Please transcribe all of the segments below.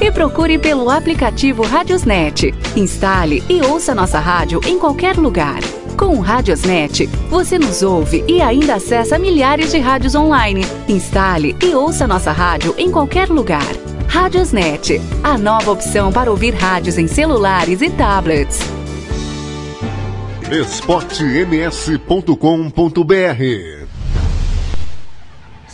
E procure pelo aplicativo Radiosnet. Instale e ouça nossa rádio em qualquer lugar. Com o Radiosnet, você nos ouve e ainda acessa milhares de rádios online. Instale e ouça nossa rádio em qualquer lugar. Radiosnet, a nova opção para ouvir rádios em celulares e tablets. esportems.com.br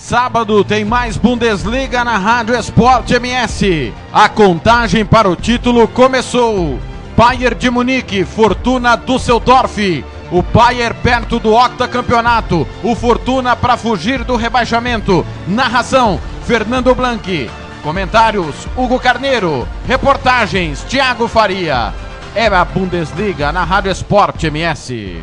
Sábado tem mais Bundesliga na Rádio Esporte MS. A contagem para o título começou. Bayern de Munique, Fortuna Düsseldorf. O Bayern perto do octacampeonato. O Fortuna para fugir do rebaixamento. Narração: Fernando Blanqui. Comentários: Hugo Carneiro. Reportagens: Thiago Faria. É a Bundesliga na Rádio Esporte MS.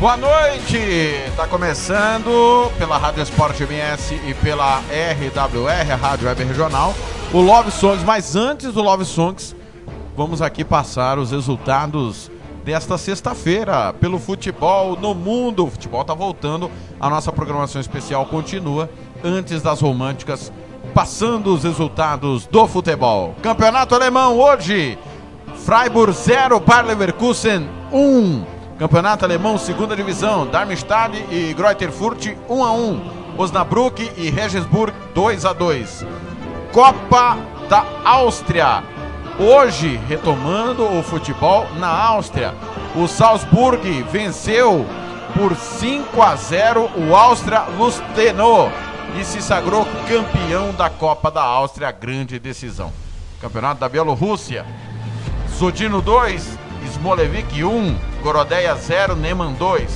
Boa noite! Está começando pela Rádio Esporte MS e pela RWR, Rádio Web Regional, o Love Songs. Mas antes do Love Songs, vamos aqui passar os resultados desta sexta-feira pelo futebol no mundo. O futebol está voltando, a nossa programação especial continua antes das românticas, passando os resultados do futebol. Campeonato Alemão hoje, Freiburg 0, Bayer Leverkusen 1. Campeonato Alemão, segunda divisão, Darmstadt e Greuther Fürth 1 a 1. Osnabrück e Regensburg 2 a 2. Copa da Áustria. Hoje, retomando o futebol na Áustria. O Salzburg venceu por 5 a 0 o Áustria Lusteno e se sagrou campeão da Copa da Áustria, grande decisão. Campeonato da Bielorrússia. Sudino 2, Smolevik 1, Gorodeia 0, Neman 2.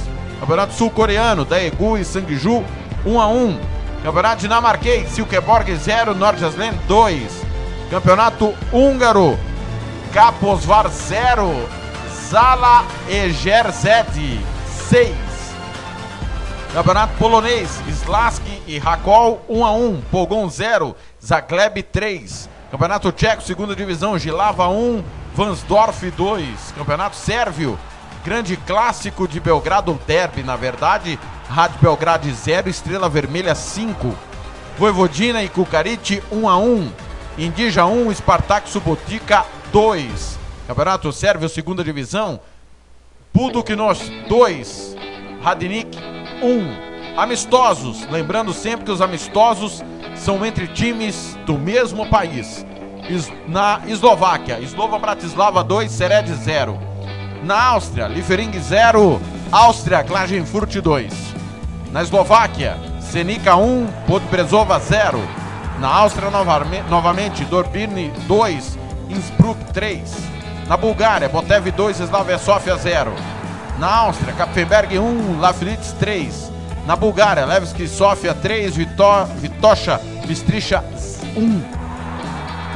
Campeonato Sul-Coreano, Daegu e Sangju 1 a 1. Campeonato Dinamarquês, Silkeborg 0, Nordjylland 2. Campeonato Húngaro, Kaposvar 0, Zala Egerzed 6. Campeonato Polonês, Slaski e Rakol 1 a 1, Pogon 0, Zagleb 3. Campeonato Tcheco, segunda divisão, Gilava 1, Vansdorf 2. Campeonato Sérvio, Grande clássico de Belgrado, derby, na verdade. Rádio Belgrado 0, Estrela Vermelha 5. Voivodina e Cucarite 1 a 1. Indija 1, Spartak Subotica 2. Campeonato Sérvio, segunda divisão. Buduknos 2. Radnik 1. Amistosos, lembrando sempre que os amistosos são entre times do mesmo país. Na Eslováquia, Slova Bratislava 2, Sered 0. Na Áustria, Liefering 0, Áustria, Klagenfurt 2. Na Eslováquia, Senica 1, Podbrezova 0. Na Áustria, novamente, Dorbirny 2, Innsbruck 3. Na Bulgária, Botev 2, Slavia Sofia 0. Na Áustria, Kapfenberg 1, Lafritz 3. Na Bulgária, Levski Sofia 3, Vito, Vitosha Bistricha 1.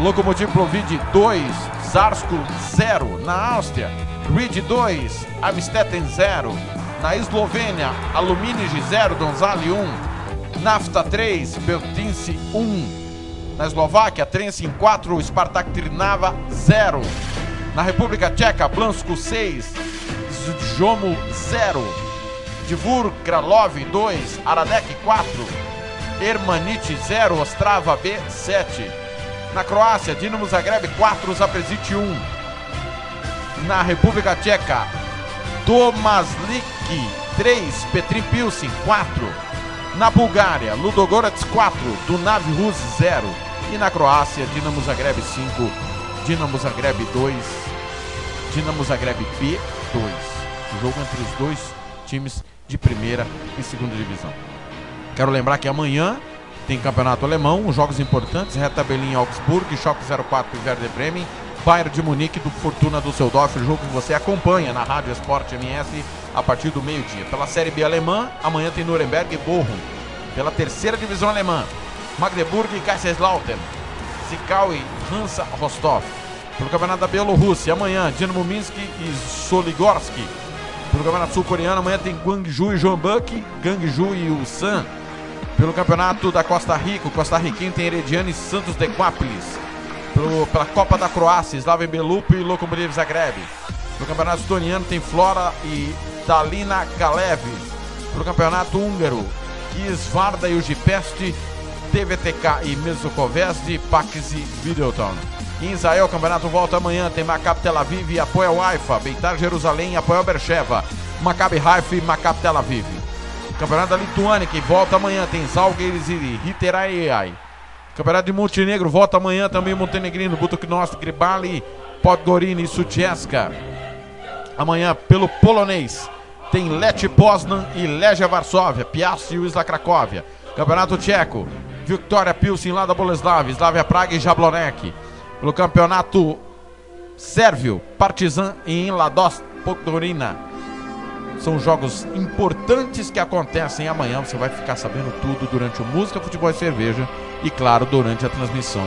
Lokomotiv Plovid 2, Zarsko 0. Na Áustria, Reed 2, Amstetten 0. Na Eslovênia, Aluminige 0, Donzali 1. Nafta 3, Beltince 1. Na Eslováquia, Trensin 4, Spartak Trnava 0. Na República Tcheca, Blansko 6, Zjomo 0. Divur Kralov 2, Aradek 4. Ermanit 0, Ostrava B 7. Na Croácia, Dinamo Zagreb 4, Zapresit 1 na República Tcheca. Tomaslik 3, Petrin Pilsen 4. Na Bulgária, Ludogorets 4, Dunav Rus 0. E na Croácia, Dinamo Zagreb 5, Dinamo Zagreb 2, Dinamo Zagreb B 2. O jogo entre os dois times de primeira e segunda divisão. Quero lembrar que amanhã tem campeonato alemão, jogos importantes, Reta Berlim Augsburg, Schalke 04 e Werder Bremen, Bayern de Munique do Fortuna Düsseldorf, o jogo que você acompanha na Rádio Esporte MS a partir do meio-dia. Pela Série B alemã, amanhã tem Nuremberg e Bochum. Pela terceira divisão alemã, Magdeburg e Kaiserslautern, Zikau e Hansa Rostov. Pelo Campeonato da Bielorrússia, amanhã, Dinamo Minsk e Soligorsk. Pelo Campeonato Sul-Coreano, amanhã tem Guangzhou e Jeonbuk, Gangju e Ulsan. Pelo Campeonato da Costa Rica, o Costa Riquinho tem Herediano e Santos de Guápolis. Pelo, pela Copa da Croácia, Slaven Belupo e Lokomotiv Zagreb. No Campeonato Estoniano tem Flora e Dalina Kalev. Pelo Campeonato Húngaro, Kisvarda e Ujipest, TVTK e Mesokovesd, Pax e Videoton. Em Israel, o campeonato volta amanhã. Tem Maccabi Tel Aviv e Apoel Haifa, Beitar Jerusalém e Apoel Bercheva, Maccabi Haifa e Maccabi Tel Aviv. Campeonato da Lituânia, que volta amanhã, tem Zalgiris e Riteraiai. Campeonato de Montenegro, volta amanhã também Montenegrino, Butuknost, Gribali, Podgorina e Sutjeska. Amanhã, pelo polonês, tem Lech Poznan e Legia Varsóvia, Piast e Wisla Cracóvia. Campeonato Tcheco, Victoria Pilsen lá da Boleslav, Slavia Praga e Jablonek. Pelo Campeonato Sérvio, Partizan e Inlados Podgorina. São jogos importantes que acontecem amanhã. Você vai ficar sabendo tudo durante o Música, Futebol e Cerveja e, claro, durante a transmissão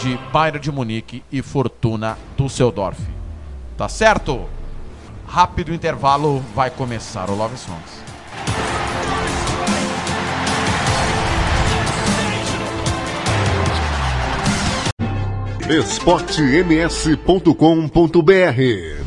de Bayern de Munique e Fortuna Düsseldorf. Tá certo? Rápido intervalo, vai começar o Love Songs. esportems.com.br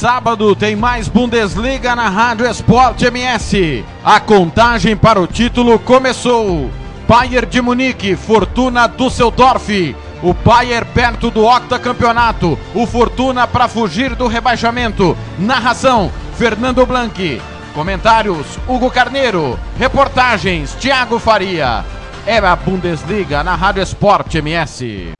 Sábado tem mais Bundesliga na Rádio Esporte MS. A contagem para o título começou. Bayern de Munique, Fortuna Düsseldorf. O Bayern perto do octacampeonato. O Fortuna para fugir do rebaixamento. Narração: Fernando Blanqui. Comentários: Hugo Carneiro. Reportagens: Thiago Faria. É a Bundesliga na Rádio Esporte MS.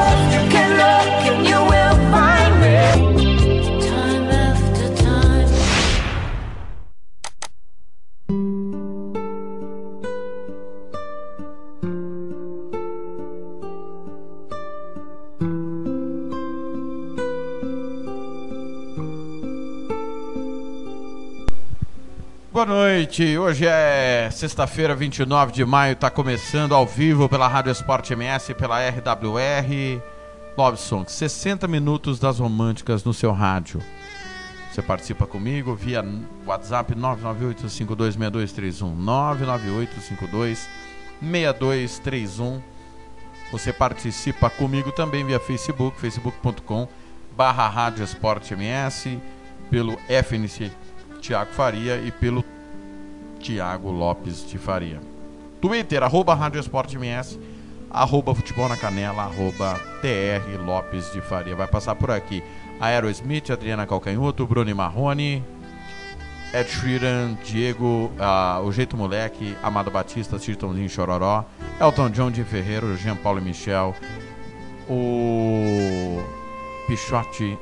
Boa noite, hoje é sexta-feira, 29 de maio, está começando ao vivo pela Rádio Esporte MS, pela RWR Love Song, 60 minutos das românticas no seu rádio. Você participa comigo via WhatsApp 998-526231, 998-526231. Você participa comigo também via Facebook, facebook.com barra Rádio Esporte MS, pelo FNC Tiago Faria e pelo Tiago Lopes de Faria. Twitter, arroba Rádio Esporte MS, arroba Futebol na Canela, arroba TR Lopes de Faria. Vai passar por aqui Aerosmith, Adriana Calcanhoto, Bruno Marrone, Ed Sheeran, Diego, uh, O Jeito Moleque, Amado Batista, Titãozinho Chororó, Elton John de Ferreiro, Jean Paulo e Michel, o Pichote,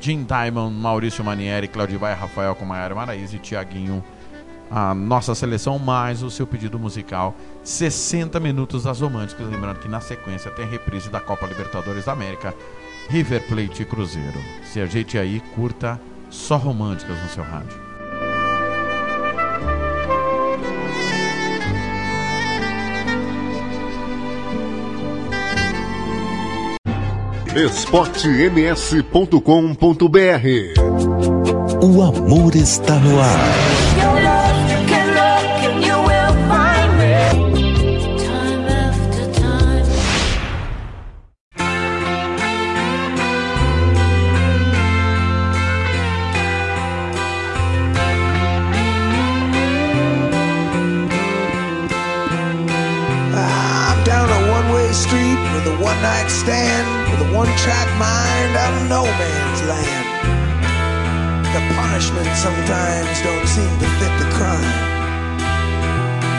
Jim Diamond, Maurício Manieri, Claudivaia Rafael com Maiara Maraíza e Tiaguinho. A nossa seleção mais o seu pedido musical 60 minutos das românticas. Lembrando que na sequência tem a reprise da Copa Libertadores da América, River Plate e Cruzeiro. Se ajeite aí, curta só românticas no seu rádio. esportems.com.br O amor está no ar. track mind of no man's land. The punishment sometimes don't seem to fit the crime.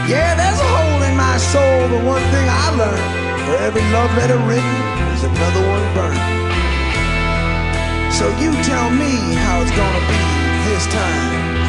Yeah, there's a hole in my soul, but one thing I learned, for every love letter written, there's another one burned. So you tell me how it's gonna be this time.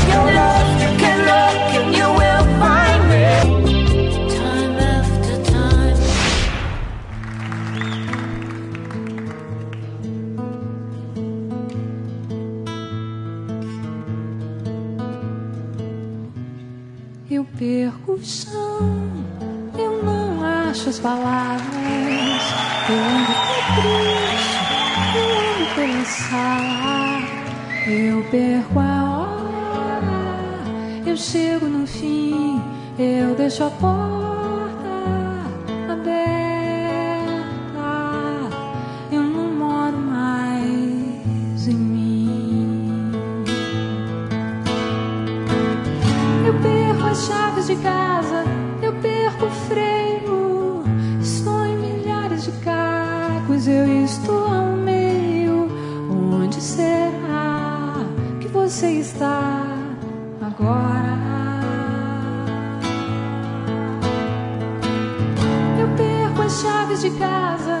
de casa.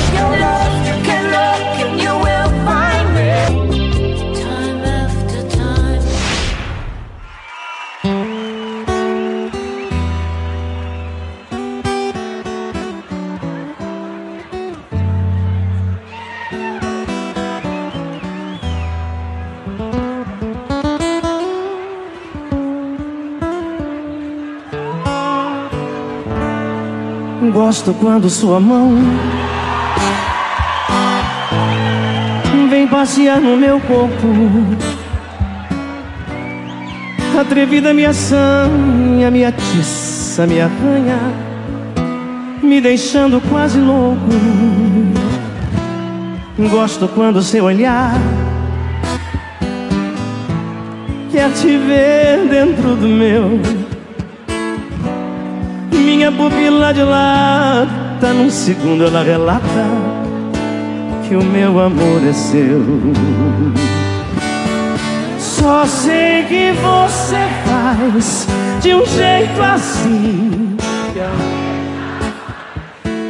gosto quando sua mão Vem passear no meu corpo. Atrevida me assanha, me atiça, me arranha Me deixando quase louco. Gosto quando seu olhar Quer te ver dentro do meu a de lata tá Num segundo ela relata Que o meu amor é seu. Só sei que você faz De um jeito assim.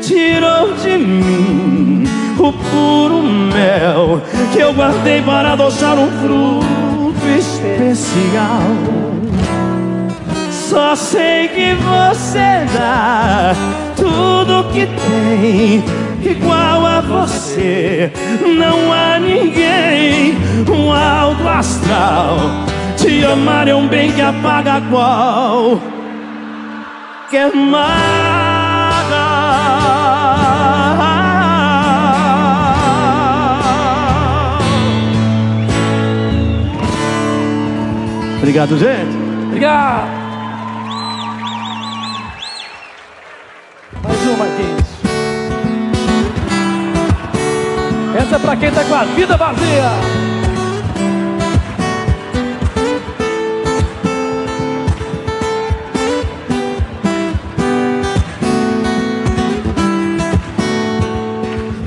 Tirou de mim o puro mel Que eu guardei para adoçar um fruto especial. Só sei que você dá tudo que tem. Igual a você, não há ninguém. Um alto astral. Te amar é um bem que apaga qual. Quer Obrigado, gente. Obrigado. Essa é pra quem tá com a vida vazia.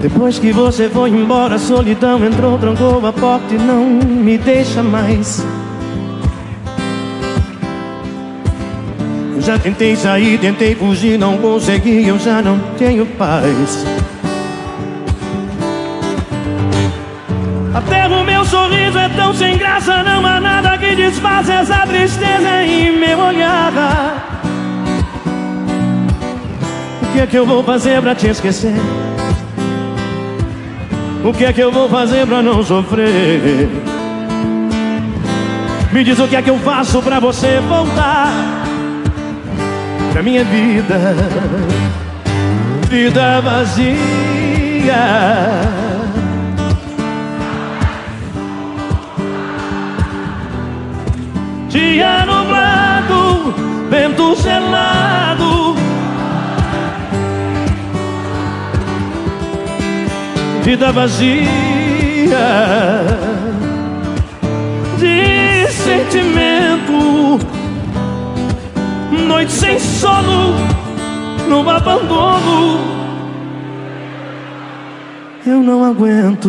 Depois que você foi embora, a solidão entrou, trancou a porta e não me deixa mais. Eu já tentei sair, tentei fugir, não consegui, eu já não tenho paz. Graça, não há nada que desfaça essa tristeza em meu olhar. O que é que eu vou fazer pra te esquecer? O que é que eu vou fazer pra não sofrer? Me diz o que é que eu faço pra você voltar Pra minha vida Vida vazia Dia nublado, vento gelado vida vazia de sentimento, noite sem sono, no abandono. Eu não aguento.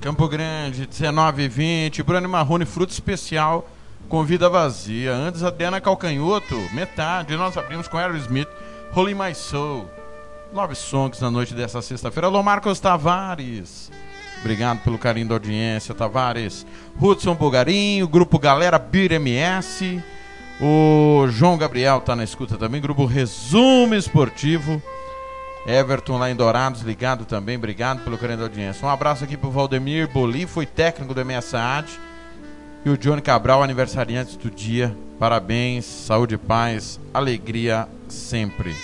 Campo Grande, 19 e 20. Bruno Marrone, fruto especial com vida vazia. Antes, Adriana Calcanhoto, metade. Nós abrimos com Aerosmith, Holy My Soul. Love Songs na noite dessa sexta-feira. Alô, Marcos Tavares. Obrigado pelo carinho da audiência, Tavares. Hudson Bulgarinho, Grupo Galera Bir MS. O João Gabriel tá na escuta também. Grupo Resumo Esportivo. Everton lá em Dourados, ligado também, obrigado pelo carinho da audiência. Um abraço aqui pro Valdemir Boli, foi técnico do MS Saad. E o Johnny Cabral, aniversariante do dia. Parabéns, saúde paz, alegria sempre.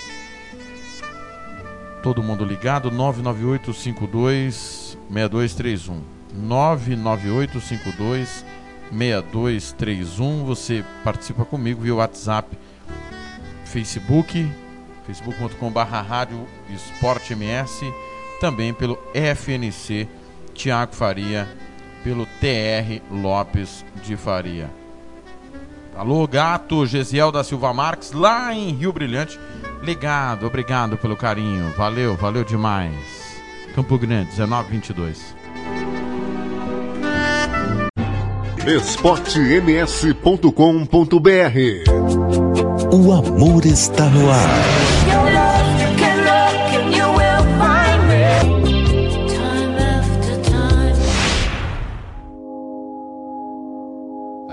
Todo mundo ligado, 998-52-6231. 998-52-6231. Você participa comigo via WhatsApp, Facebook, facebook.com.br rádio esporte ms também pelo FNC Tiago Faria pelo TR Lopes de Faria. Alô gato Gesiel da Silva Marques lá em Rio Brilhante. Ligado, obrigado pelo carinho. Valeu, valeu demais. Campo Grande, 1922 esportems.com.br O amor está no ar.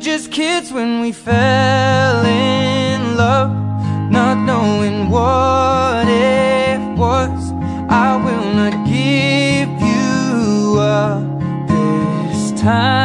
Just kids when we fell in love, not knowing what it was. I will not give you up this time.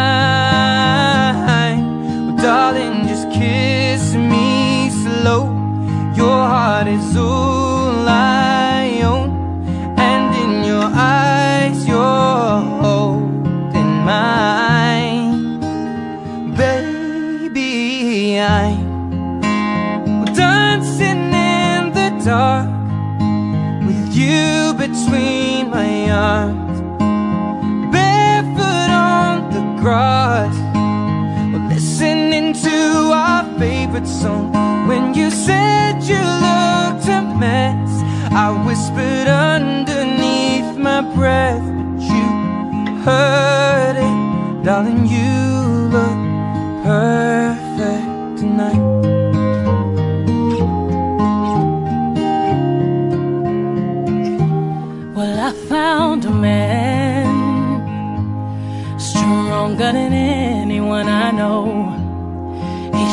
Song. When you said you looked a mess, I whispered underneath my breath, but you heard it, darling. You look perfect tonight. Well, I found a man stronger than anyone I know.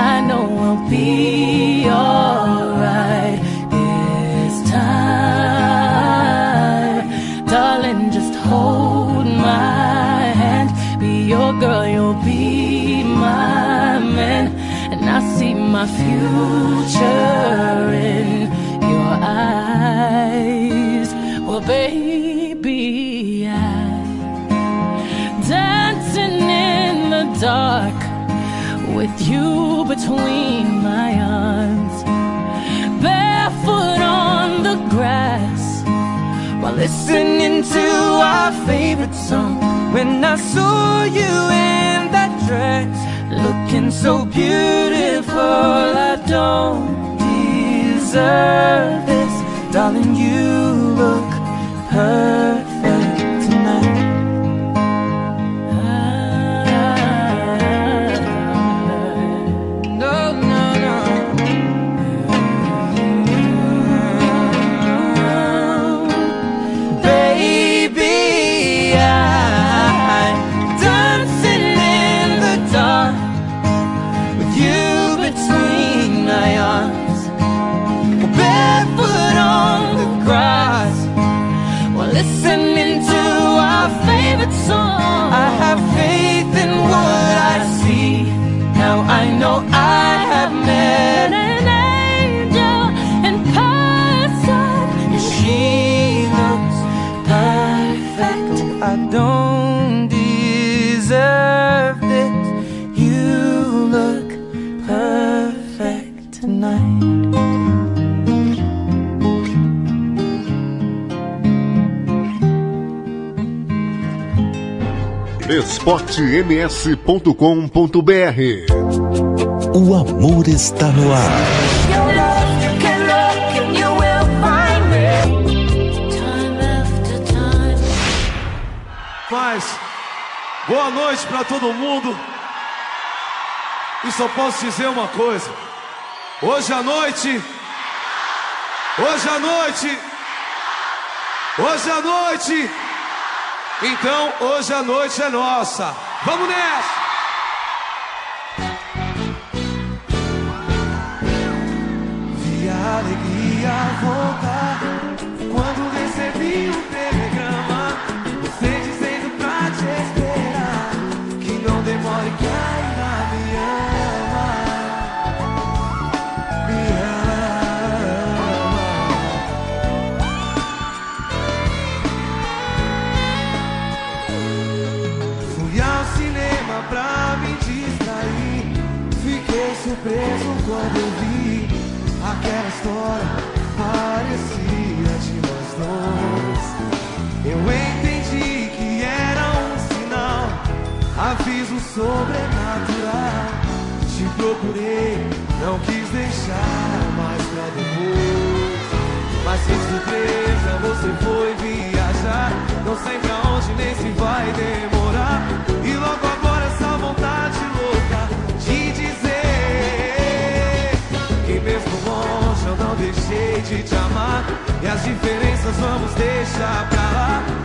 I know we'll be alright this time. Darling, just hold my hand. Be your girl, you'll be my man. And I see my future in your eyes. Well, baby, I dancing in the dark with you between my arms, barefoot on the grass while listening to our favorite song. When I saw you in that dress, looking so beautiful, I don't deserve this, darling. You look perfect esportems.com.br O amor está no ar. Paz, boa noite para todo mundo. E só posso dizer uma coisa: hoje à noite, hoje à noite, hoje à noite, então hoje à noite é nossa. Vamos nessa! Vi a alegria voltar sobrenatural. Te procurei, não quis deixar mais pra depois. Mas sem surpresa você foi viajar. Não sei pra onde nem se vai demorar. E logo agora essa vontade louca de dizer que mesmo longe eu não deixei de te amar. E as diferenças vamos deixar pra lá.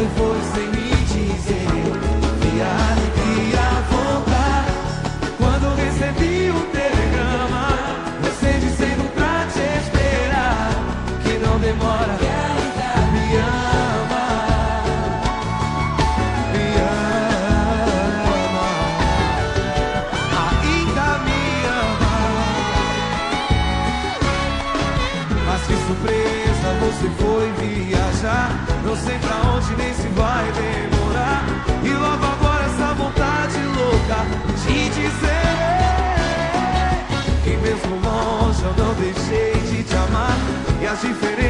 Você foi deixei de te amar. E as diferenças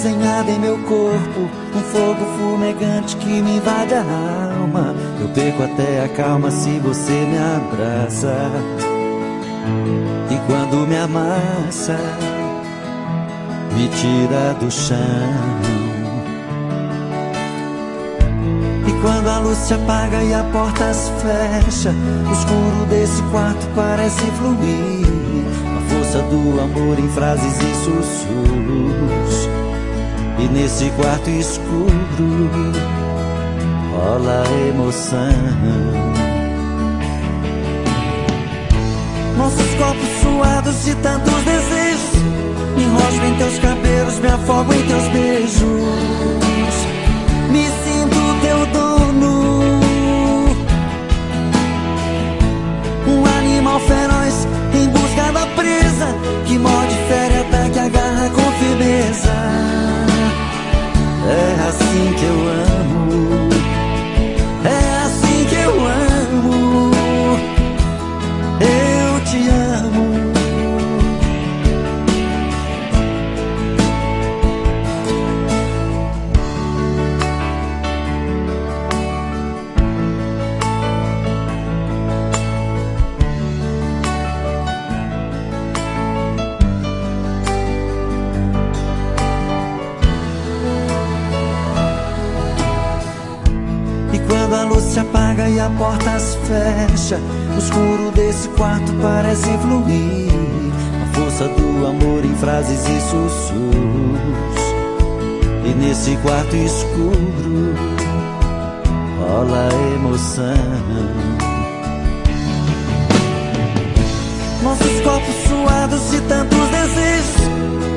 Desenhada em meu corpo, um fogo fumegante que me invade a alma. Eu perco até a calma se você me abraça. E quando me amassa, me tira do chão. E quando a luz se apaga e a porta se fecha, o escuro desse quarto parece fluir. A força do amor em frases e sussurros. E nesse quarto escuro rola emoção. Nossos corpos suados de tantos desejos. Me enrosco em teus cabelos, me afogo em teus beijos. Me sinto teu dono. Um animal feroz em busca da presa que morde, fere, ataca, agarra com firmeza. É assim que eu amo. A porta se fecha, o escuro desse quarto parece fluir. A força do amor em frases e sussurros. E nesse quarto escuro rola emoção. Nossos corpos suados de tantos desejos.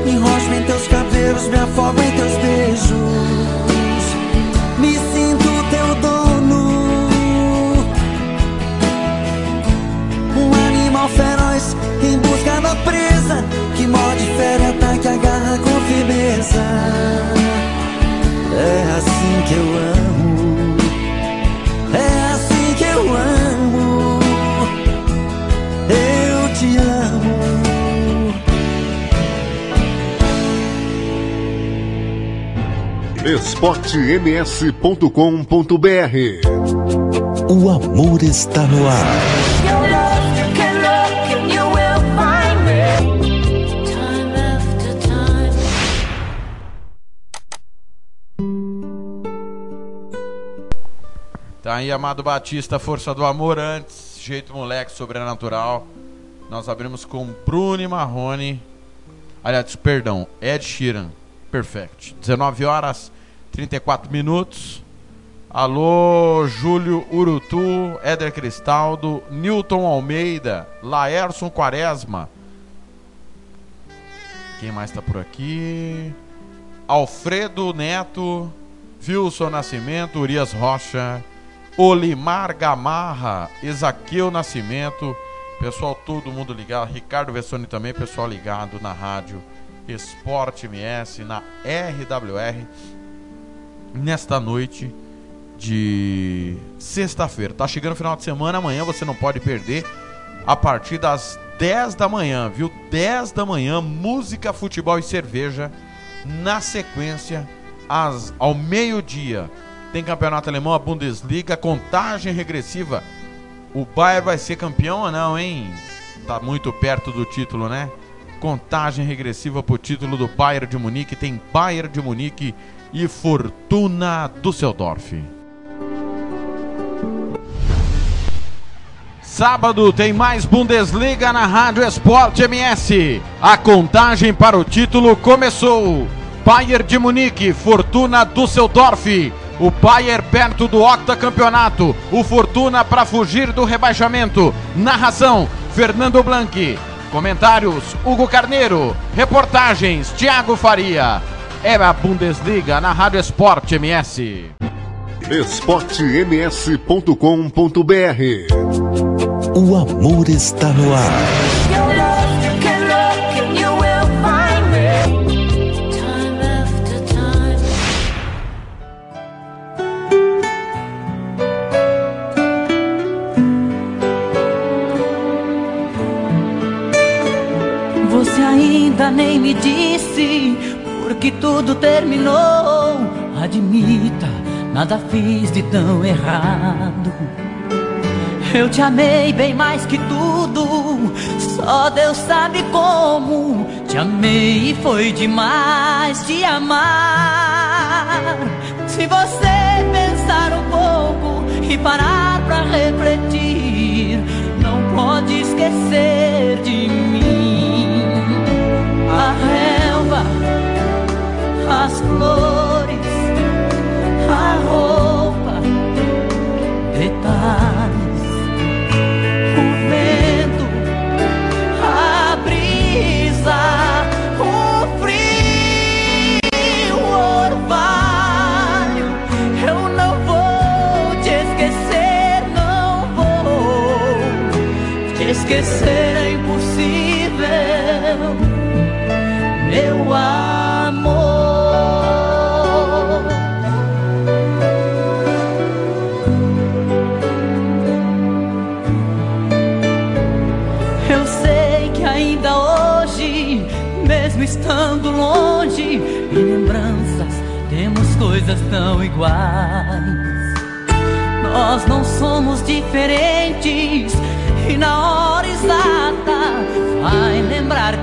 Me enrosco em teus cabelos, me afogo em teus beijos. são feroz é em busca da presa que morde, fere, que agarra com firmeza. É assim que eu amo. É assim que eu amo. Eu te amo. esportems.com.br O amor está no ar. Tá aí, Amado Batista, Força do Amor antes, Jeito Moleque, Sobrenatural. Nós abrimos com Bruno Marrone. Aliás, perdão, Ed Sheeran. Perfect. 19 horas 34 minutos. Alô, Júlio Urutu, Éder Cristaldo, Newton Almeida, Laerson Quaresma. Quem mais tá por aqui? Alfredo Neto, Wilson Nascimento, Urias Rocha, Olimar Gamarra, Ezaquiel Nascimento, pessoal todo mundo ligado, Ricardo Vessoni também, pessoal ligado na rádio Esporte MS, na RWR, nesta noite de sexta-feira. Tá chegando o final de semana, amanhã você não pode perder, a partir das 10 da manhã, viu? 10 da manhã, música, futebol e cerveja, na sequência, às, ao meio-dia tem campeonato alemão, a Bundesliga, contagem regressiva. O Bayern vai ser campeão ou não, hein? Tá muito perto do título, né? Contagem regressiva pro título do Bayern de Munique. Tem Bayern de Munique e Fortuna Düsseldorf. Sábado tem mais Bundesliga na Rádio Esporte MS. A contagem para o título começou. Bayern de Munique, Fortuna Düsseldorf. O Bayern perto do octacampeonato. O Fortuna para fugir do rebaixamento. Narração: Fernando Blanqui. Comentários: Hugo Carneiro. Reportagens: Thiago Faria. É a Bundesliga na Rádio Esporte MS. esportems.com.br O amor está no ar. Ainda nem me disse porque tudo terminou. Admita, nada fiz de tão errado. Eu te amei bem mais que tudo. Só Deus sabe como. Te amei e foi demais te amar. Se você pensar um pouco e parar pra refletir, não pode esquecer de mim. As flores, a roupa, detalhes, o vento, a brisa, o frio, o orvalho. Eu não vou te esquecer, não vou te esquecer, coisas tão iguais. Nós não somos diferentes e na hora exata vai lembrar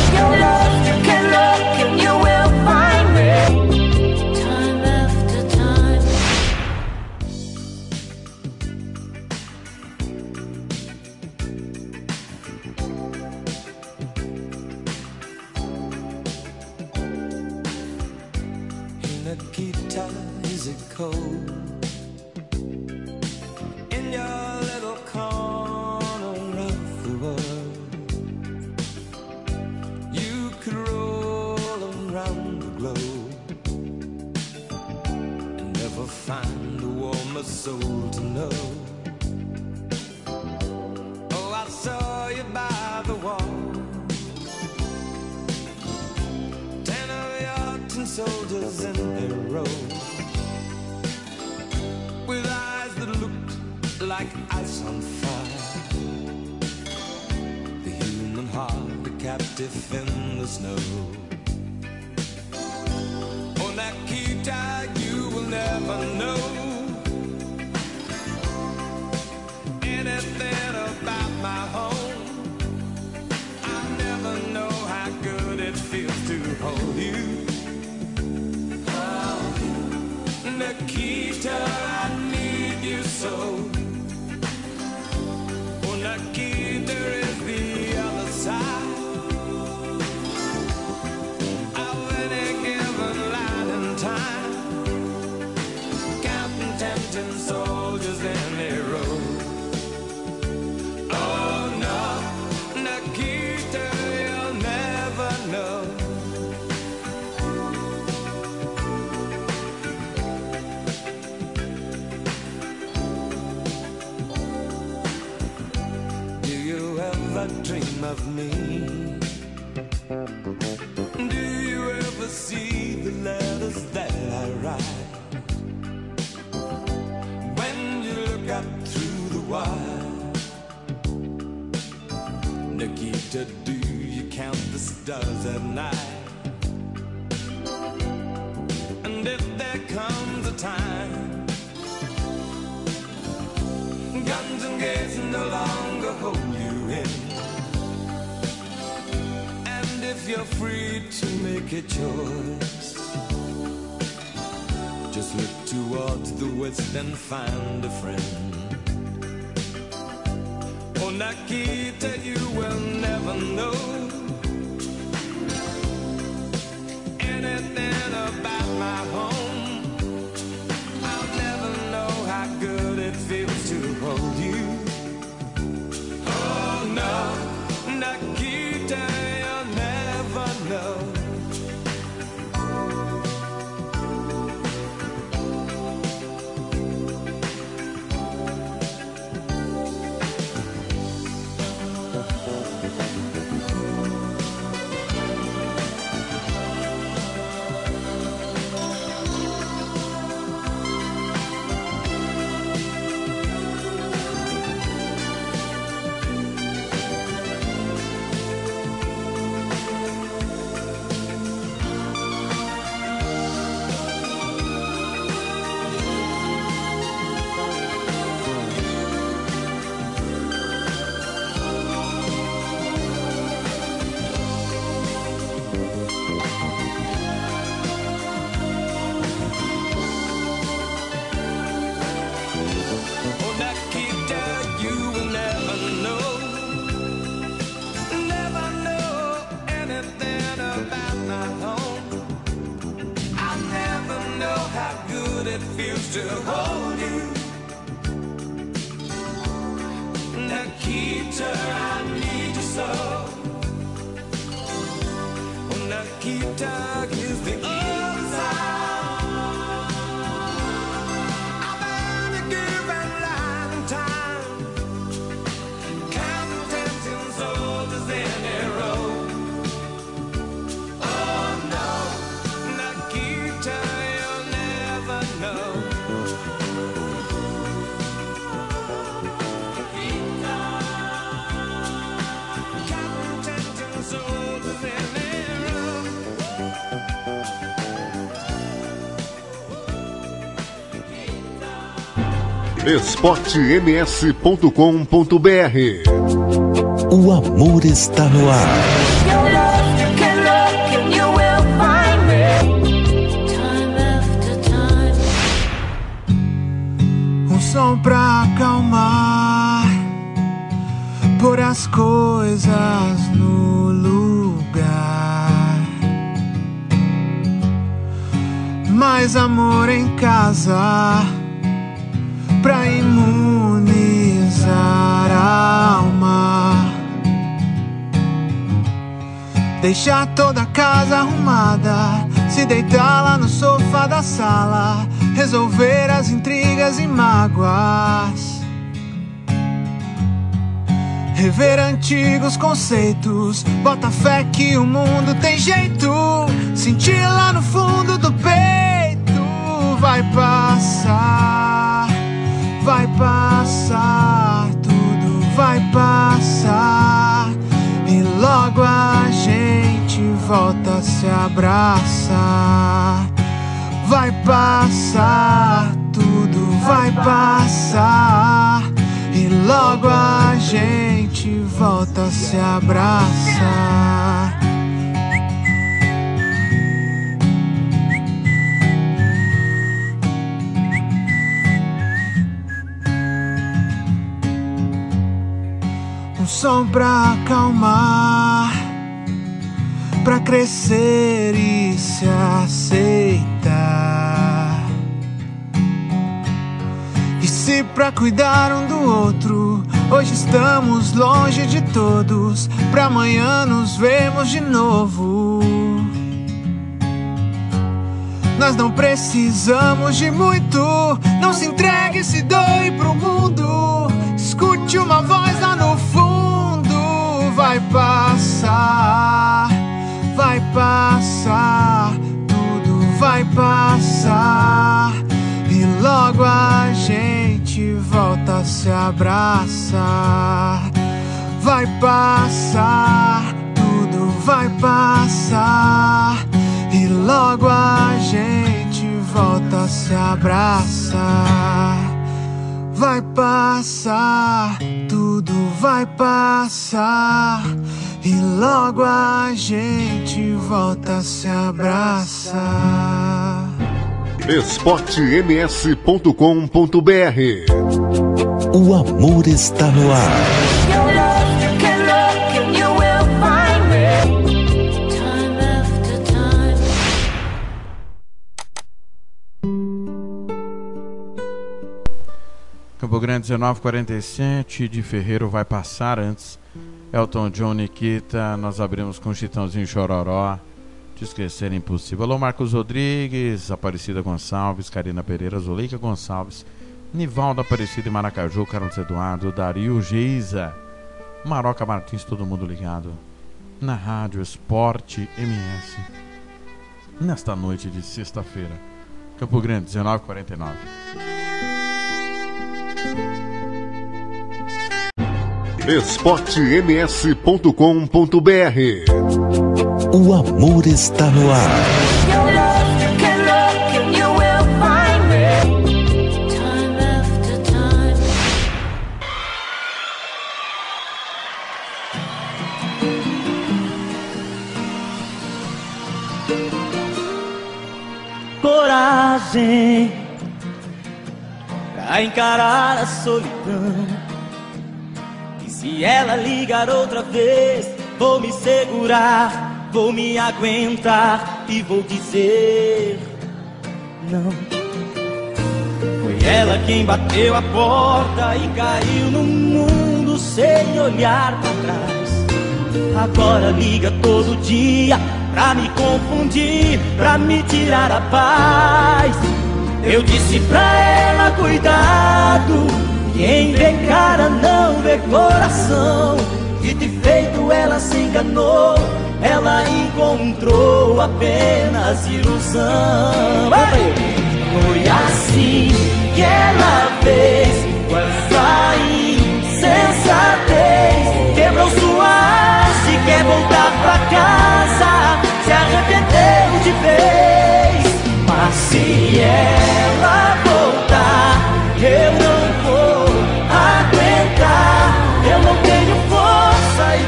nookie to do. You count the stars at night. And if there comes a time, guns and gates no longer hold you in. And if you're free to make a choice, just look towards the west and find a friend. Nakita, you will never know anything about my home. esportems.com.br O amor está no ar. Um som pra acalmar, pôr as coisas no lugar. Mais amor em casa Deixar toda a casa arrumada, se deitar lá no sofá da sala, resolver as intrigas e mágoas. Rever antigos conceitos, bota fé que o mundo tem jeito. Sentir lá no fundo do peito, vai passar, vai passar, tudo vai passar. E logo a volta se abraçar. Vai passar, tudo vai passar. E logo a gente volta se abraçar. Um som pra acalmar, pra crescer e se aceitar. E se pra cuidar um do outro, hoje estamos longe de todos, pra amanhã nos vermos de novo. Nós não precisamos de muito, não se entregue, se doe pro mundo. Escute uma voz lá no fundo, vai passar, vai passar, tudo vai passar. E logo a gente volta a se abraçar. Vai passar, tudo vai passar. E logo a gente volta a se abraçar. Vai passar, tudo vai passar. E logo a gente volta a se abraçar. esportems.com.br O amor está no ar. Campo Grande 1947, de Ferreiro vai passar antes. Elton John Nikita, nós abrimos com Chitãozinho Chororó. Te esquecer é impossível. Alô, Marcos Rodrigues, Aparecida Gonçalves, Karina Pereira, Zuleika Gonçalves, Nivaldo Aparecida e Maracaju, Carlos Eduardo, Dario Geisa, Maroca Martins, todo mundo ligado na Rádio Esporte MS. Nesta noite de sexta-feira, Campo Grande 1949. esportems.com.br O amor está no ar. Coragem pra encarar a solidão. Se ela ligar outra vez, vou me segurar, vou me aguentar e vou dizer não. Foi ela quem bateu a porta e caiu no mundo sem olhar pra trás. Agora liga todo dia pra me confundir, pra me tirar a paz. Eu disse pra ela cuidado, quem vê cara não vê coração. E de feito ela se enganou, ela encontrou apenas ilusão. Foi assim que ela fez com essa insensatez. Quebrou sua se quer voltar pra casa, se arrependeu de vez. Mas se ela voltar, eu não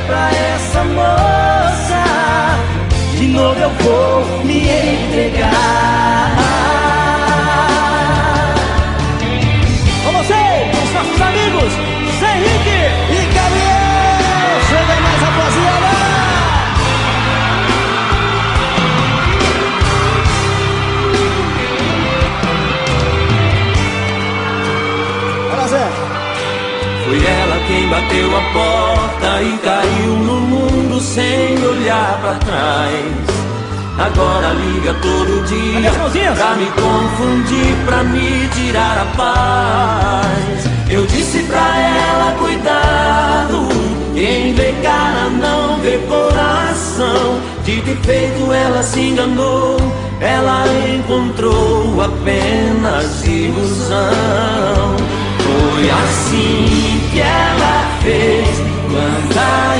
pra essa moça. De novo eu vou me entregar. Com vocês, os nossos amigos, Zé Henrique e Gabriel. Chega mais, rapaziada. lá. Zé. Fui ela porta e caiu no mundo sem olhar pra trás. Agora liga todo dia pra me confundir, pra me tirar a paz. Eu disse pra ela cuidado, quem vê cara não vê coração. De defeito ela se enganou, ela encontrou apenas ilusão. Foi assim que ela fez, quanta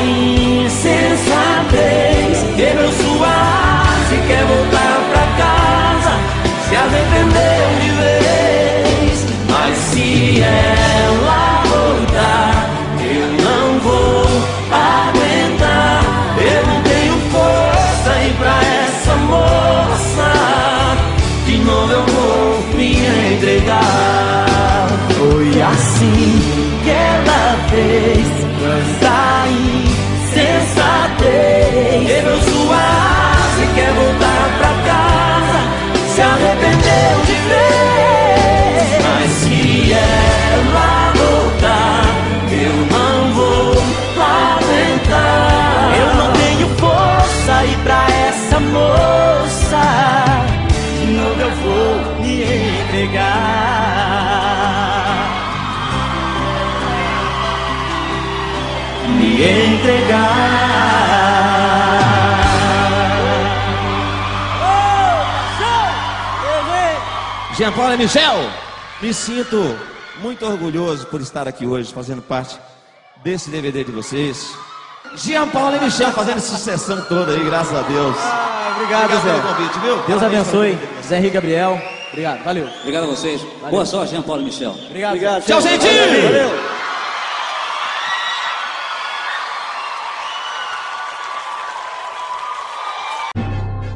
insensatez, quebrou sua se quer voltar pra casa, se arrependeu Entregar. Jean Paulo e Michel, me sinto muito orgulhoso por estar aqui hoje, fazendo parte desse DVD de vocês. Jean Paulo e Michel fazendo essa sucessão toda aí, graças a Deus. Ah, obrigado, obrigado Zé. pelo convite, viu? Deus Parabéns abençoe. Zé Henrique Gabriel. Obrigado, valeu. Obrigado a vocês. Valeu. Boa sorte, Jean Paulo e Michel. Obrigado. Obrigado. Tchau, gente! Valeu.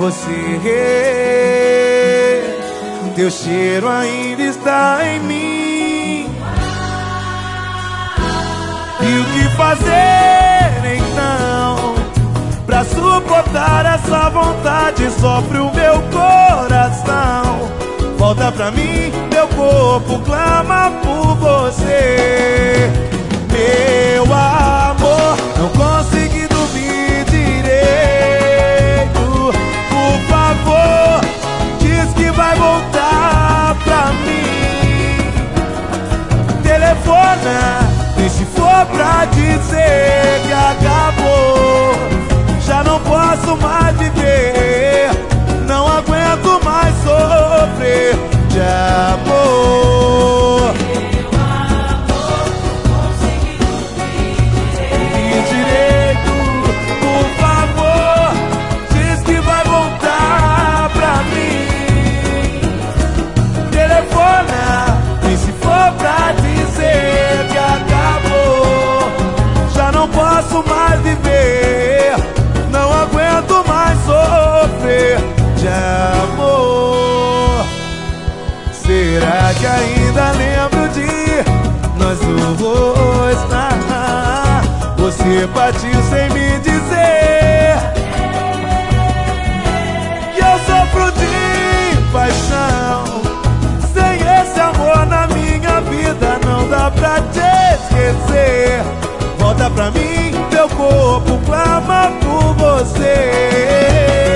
Você. Teu cheiro ainda está em mim. E o que fazer então? Pra suportar essa vontade, sofre o meu coração. Volta pra mim, meu corpo clama por você. Meu amor, não consegui vai voltar pra mim. Telefona, e se for pra dizer que acabou, já não posso mais viver. Não aguento mais sofrer de amor. Que ainda lembro de nós dois? Ah, Você partiu sem me dizer que eu sofro de paixão. Sem esse amor na minha vida não dá pra te esquecer. Volta pra mim, teu corpo clama por você.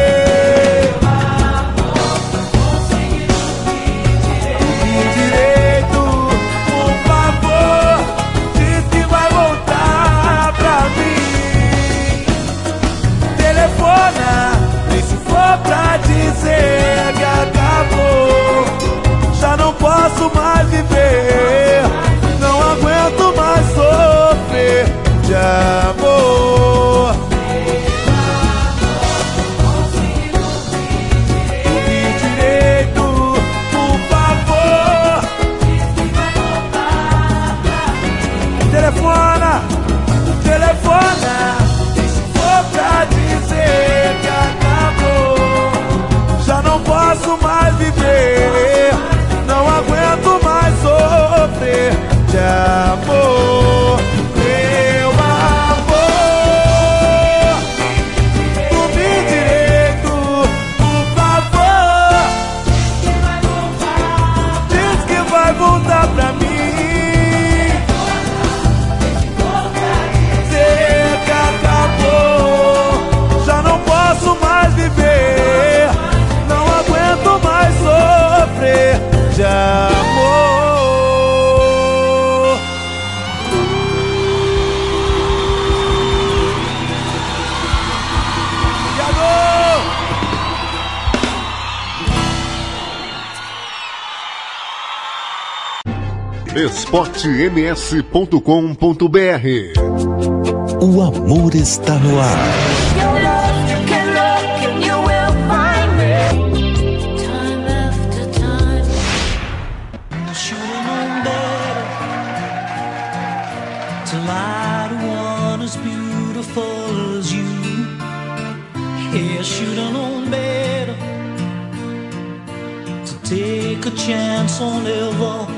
esportems.com.br O amor está no ar. To lie to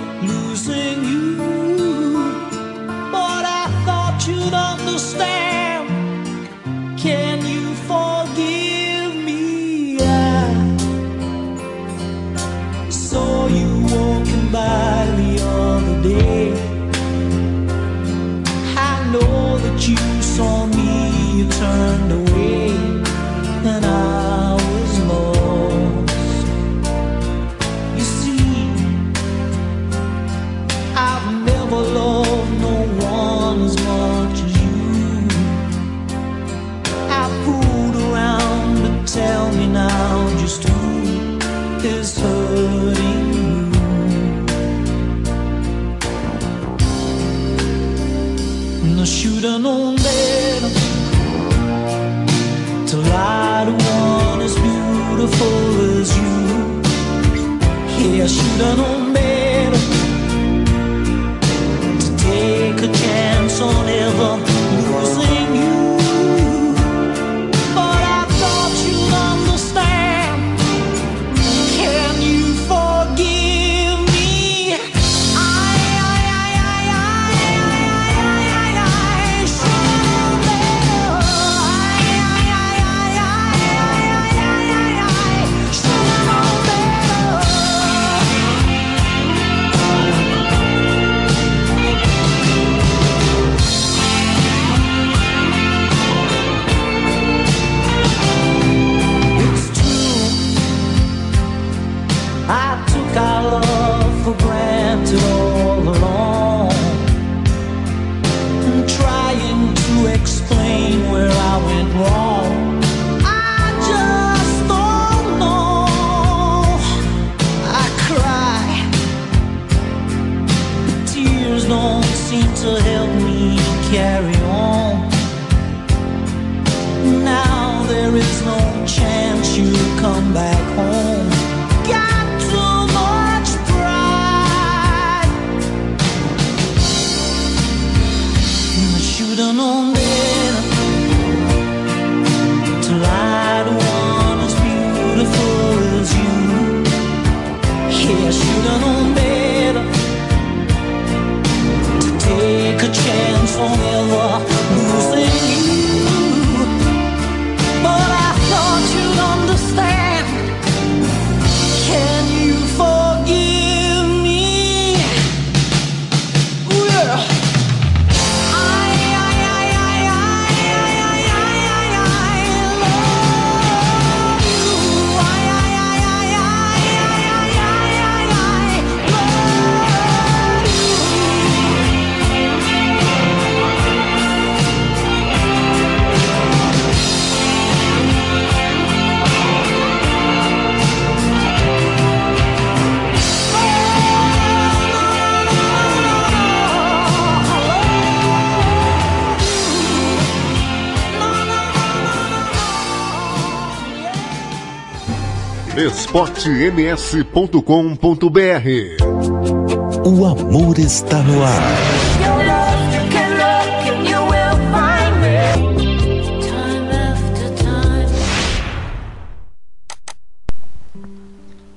esportems.com.br O amor está no ar.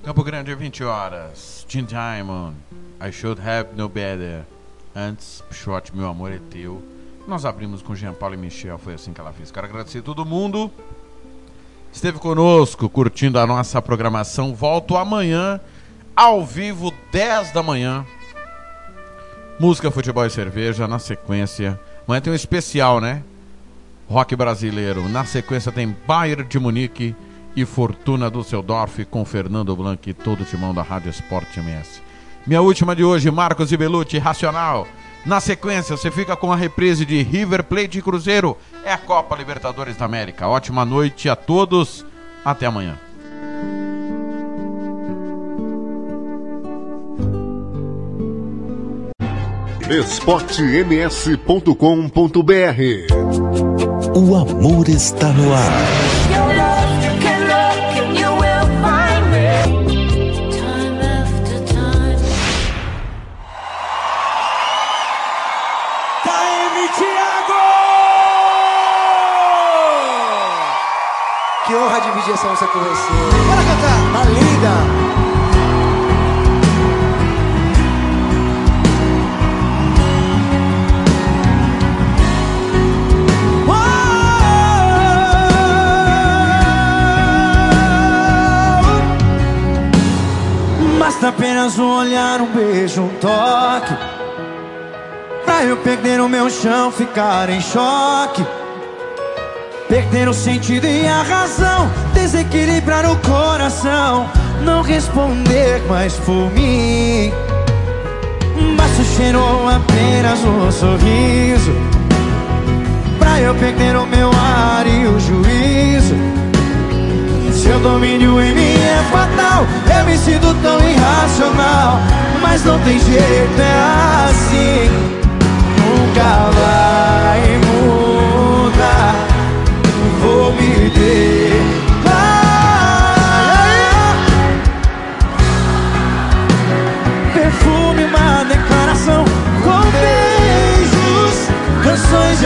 Campo Grande, 20 horas. Jim Diamond, I Should Have No Better. Antes, Short, meu amor é teu. Nós abrimos com Jean Paulo e Michel, foi assim que ela fez. Quero agradecer a todo mundo. Esteve conosco curtindo a nossa programação. Volto amanhã, ao vivo, 10 da manhã. Música, futebol e cerveja, na sequência. Amanhã tem um especial, né? Rock brasileiro. Na sequência tem Bayern de Munique e Fortuna Düsseldorf com Fernando Blanc e todo o timão da Rádio Esporte MS. Minha última de hoje, Marcos e Belucci, Racional. Na sequência, você fica com a reprise de River Plate e Cruzeiro. É a Copa Libertadores da América. Ótima noite a todos. Até amanhã. esportems.com.br O amor está no ar. Dividir essa com você. Bora cantar! Tá linda! Basta apenas um olhar, um beijo, um toque Pra eu perder o meu chão, ficar em choque Perder o sentido e a razão. Desequilibrar o coração. Não responder mais por mim. Basta o apenas um sorriso. Pra eu perder o meu ar e o juízo. Seu domínio em mim é fatal. Eu me sinto tão irracional. Mas não tem jeito, é assim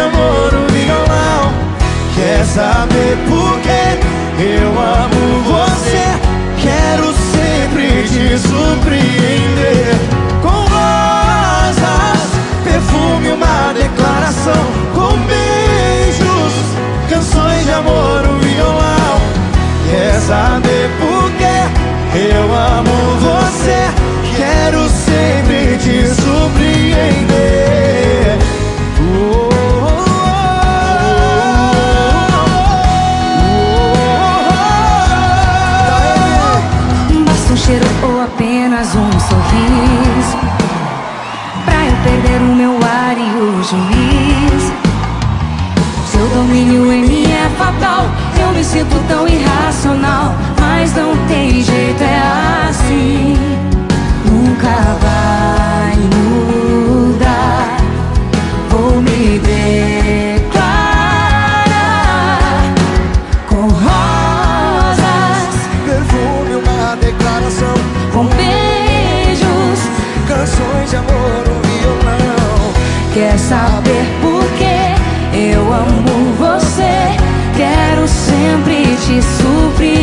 amor, um violão Quer saber por quê? Eu amo você. Quero sempre te surpreender Com rosas Perfume, uma declaração Com beijos Canções de amor, um violão. Quer saber por quê? Eu amo você. Quero sempre te surpreender sinto tão irracional Mas não tem jeito, é assim sempre